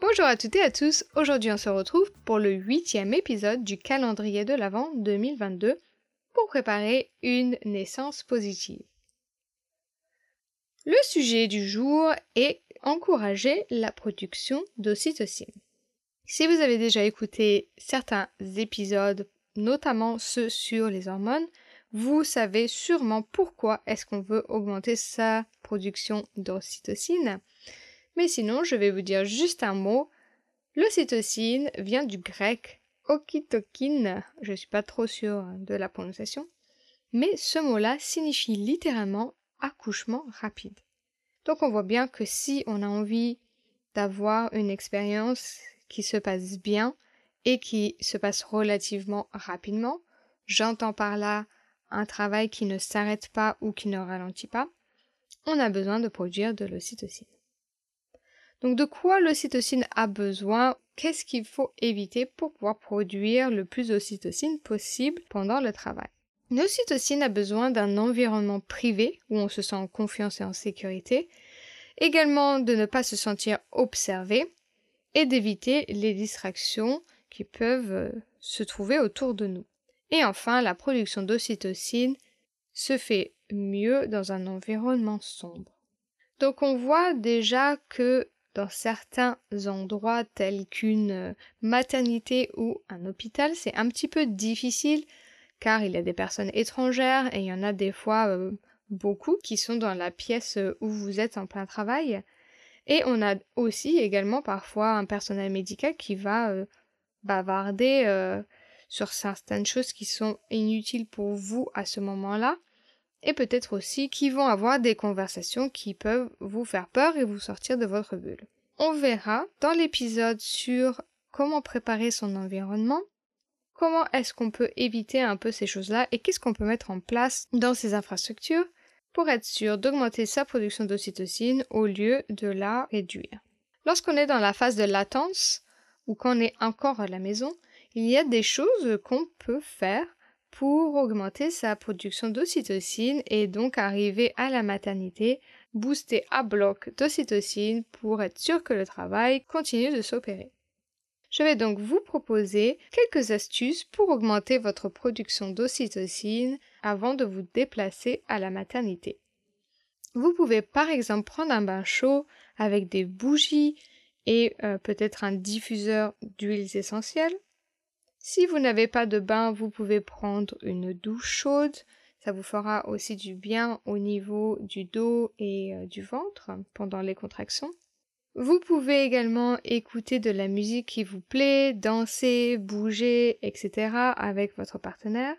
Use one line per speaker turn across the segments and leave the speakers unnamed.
Bonjour à toutes et à tous, aujourd'hui on se retrouve pour le huitième épisode du calendrier de l'Avent 2022 pour préparer une naissance positive. Le sujet du jour est encourager la production d'ocytocine. Si vous avez déjà écouté certains épisodes, notamment ceux sur les hormones, vous savez sûrement pourquoi est-ce qu'on veut augmenter sa production d'ocytocine. Mais sinon, je vais vous dire juste un mot. L'ocytocine vient du grec okitokine, je ne suis pas trop sûre de la prononciation, mais ce mot-là signifie littéralement accouchement rapide. Donc on voit bien que si on a envie d'avoir une expérience qui se passe bien et qui se passe relativement rapidement, j'entends par là un travail qui ne s'arrête pas ou qui ne ralentit pas, on a besoin de produire de l'ocytocine. Donc de quoi l'ocytocine a besoin? Qu'est-ce qu'il faut éviter pour pouvoir produire le plus d'ocytocine possible pendant le travail? L'ocytocine a besoin d'un environnement privé où on se sent en confiance et en sécurité, également de ne pas se sentir observé et d'éviter les distractions qui peuvent euh, se trouver autour de nous. Et enfin, la production d'ocytocine se fait mieux dans un environnement sombre. Donc on voit déjà que dans certains endroits tels qu'une euh, maternité ou un hôpital, c'est un petit peu difficile car il y a des personnes étrangères et il y en a des fois euh, beaucoup qui sont dans la pièce euh, où vous êtes en plein travail. Et on a aussi également parfois un personnel médical qui va bavarder sur certaines choses qui sont inutiles pour vous à ce moment-là. Et peut-être aussi qui vont avoir des conversations qui peuvent vous faire peur et vous sortir de votre bulle. On verra dans l'épisode sur comment préparer son environnement, comment est-ce qu'on peut éviter un peu ces choses-là et qu'est-ce qu'on peut mettre en place dans ces infrastructures pour être sûr d'augmenter sa production d'ocytocine au lieu de la réduire. Lorsqu'on est dans la phase de latence ou qu'on est encore à la maison, il y a des choses qu'on peut faire pour augmenter sa production d'ocytocine et donc arriver à la maternité booster à bloc d'ocytocine pour être sûr que le travail continue de s'opérer. Je vais donc vous proposer quelques astuces pour augmenter votre production d'ocytocine avant de vous déplacer à la maternité. Vous pouvez par exemple prendre un bain chaud avec des bougies et euh, peut-être un diffuseur d'huiles essentielles. Si vous n'avez pas de bain, vous pouvez prendre une douche chaude ça vous fera aussi du bien au niveau du dos et euh, du ventre pendant les contractions. Vous pouvez également écouter de la musique qui vous plaît, danser, bouger, etc. avec votre partenaire.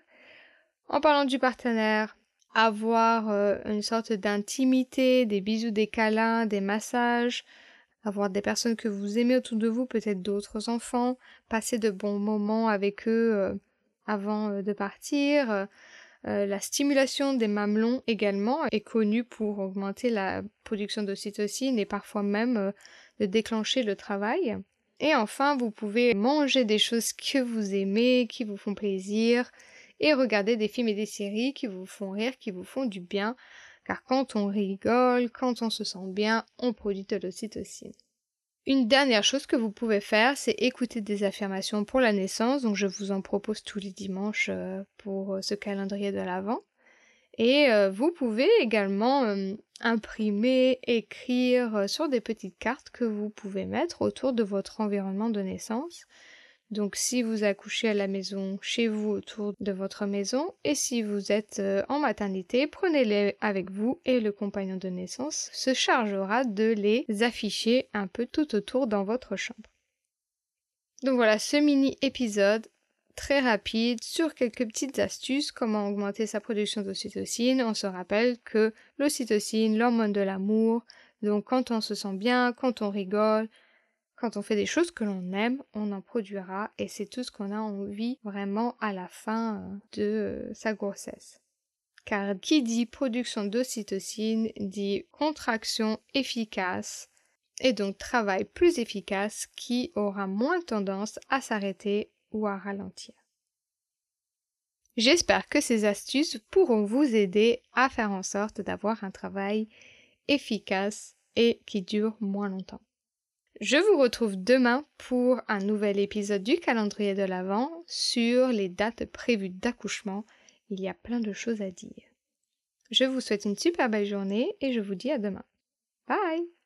En parlant du partenaire, avoir euh, une sorte d'intimité, des bisous, des câlins, des massages, avoir des personnes que vous aimez autour de vous, peut-être d'autres enfants, passer de bons moments avec eux euh, avant de partir, euh, la stimulation des mamelons également est connue pour augmenter la production d'ocytocine et parfois même euh, de déclencher le travail. Et enfin, vous pouvez manger des choses que vous aimez, qui vous font plaisir, et regarder des films et des séries qui vous font rire, qui vous font du bien, car quand on rigole, quand on se sent bien, on produit de l'ocytocine. Une dernière chose que vous pouvez faire, c'est écouter des affirmations pour la naissance. Donc je vous en propose tous les dimanches euh, pour euh, ce calendrier de l'Avent. Et euh, vous pouvez également imprimer, écrire sur des petites cartes que vous pouvez mettre autour de votre environnement de naissance. Donc si vous accouchez à la maison, chez vous, autour de votre maison, et si vous êtes euh, en maternité, prenez-les avec vous et le compagnon de naissance se chargera de les afficher un peu tout autour dans votre chambre. Donc voilà, ce mini épisode très rapide sur quelques petites astuces, comment augmenter sa production d'ocytocine. On se rappelle que l'ocytocine, l'hormone de l'amour, donc quand on se sent bien, quand on rigole, quand on fait des choses que l'on aime, on en produira et c'est tout ce qu'on a envie vraiment à la fin euh, de euh, sa grossesse. Car qui dit production d'ocytocine dit contraction efficace et donc travail plus efficace qui aura moins tendance à s'arrêter ou à ralentir. J'espère que ces astuces pourront vous aider à faire en sorte d'avoir un travail efficace et qui dure moins longtemps. Je vous retrouve demain pour un nouvel épisode du calendrier de l'Avent sur les dates prévues d'accouchement. Il y a plein de choses à dire. Je vous souhaite une super belle journée et je vous dis à demain. Bye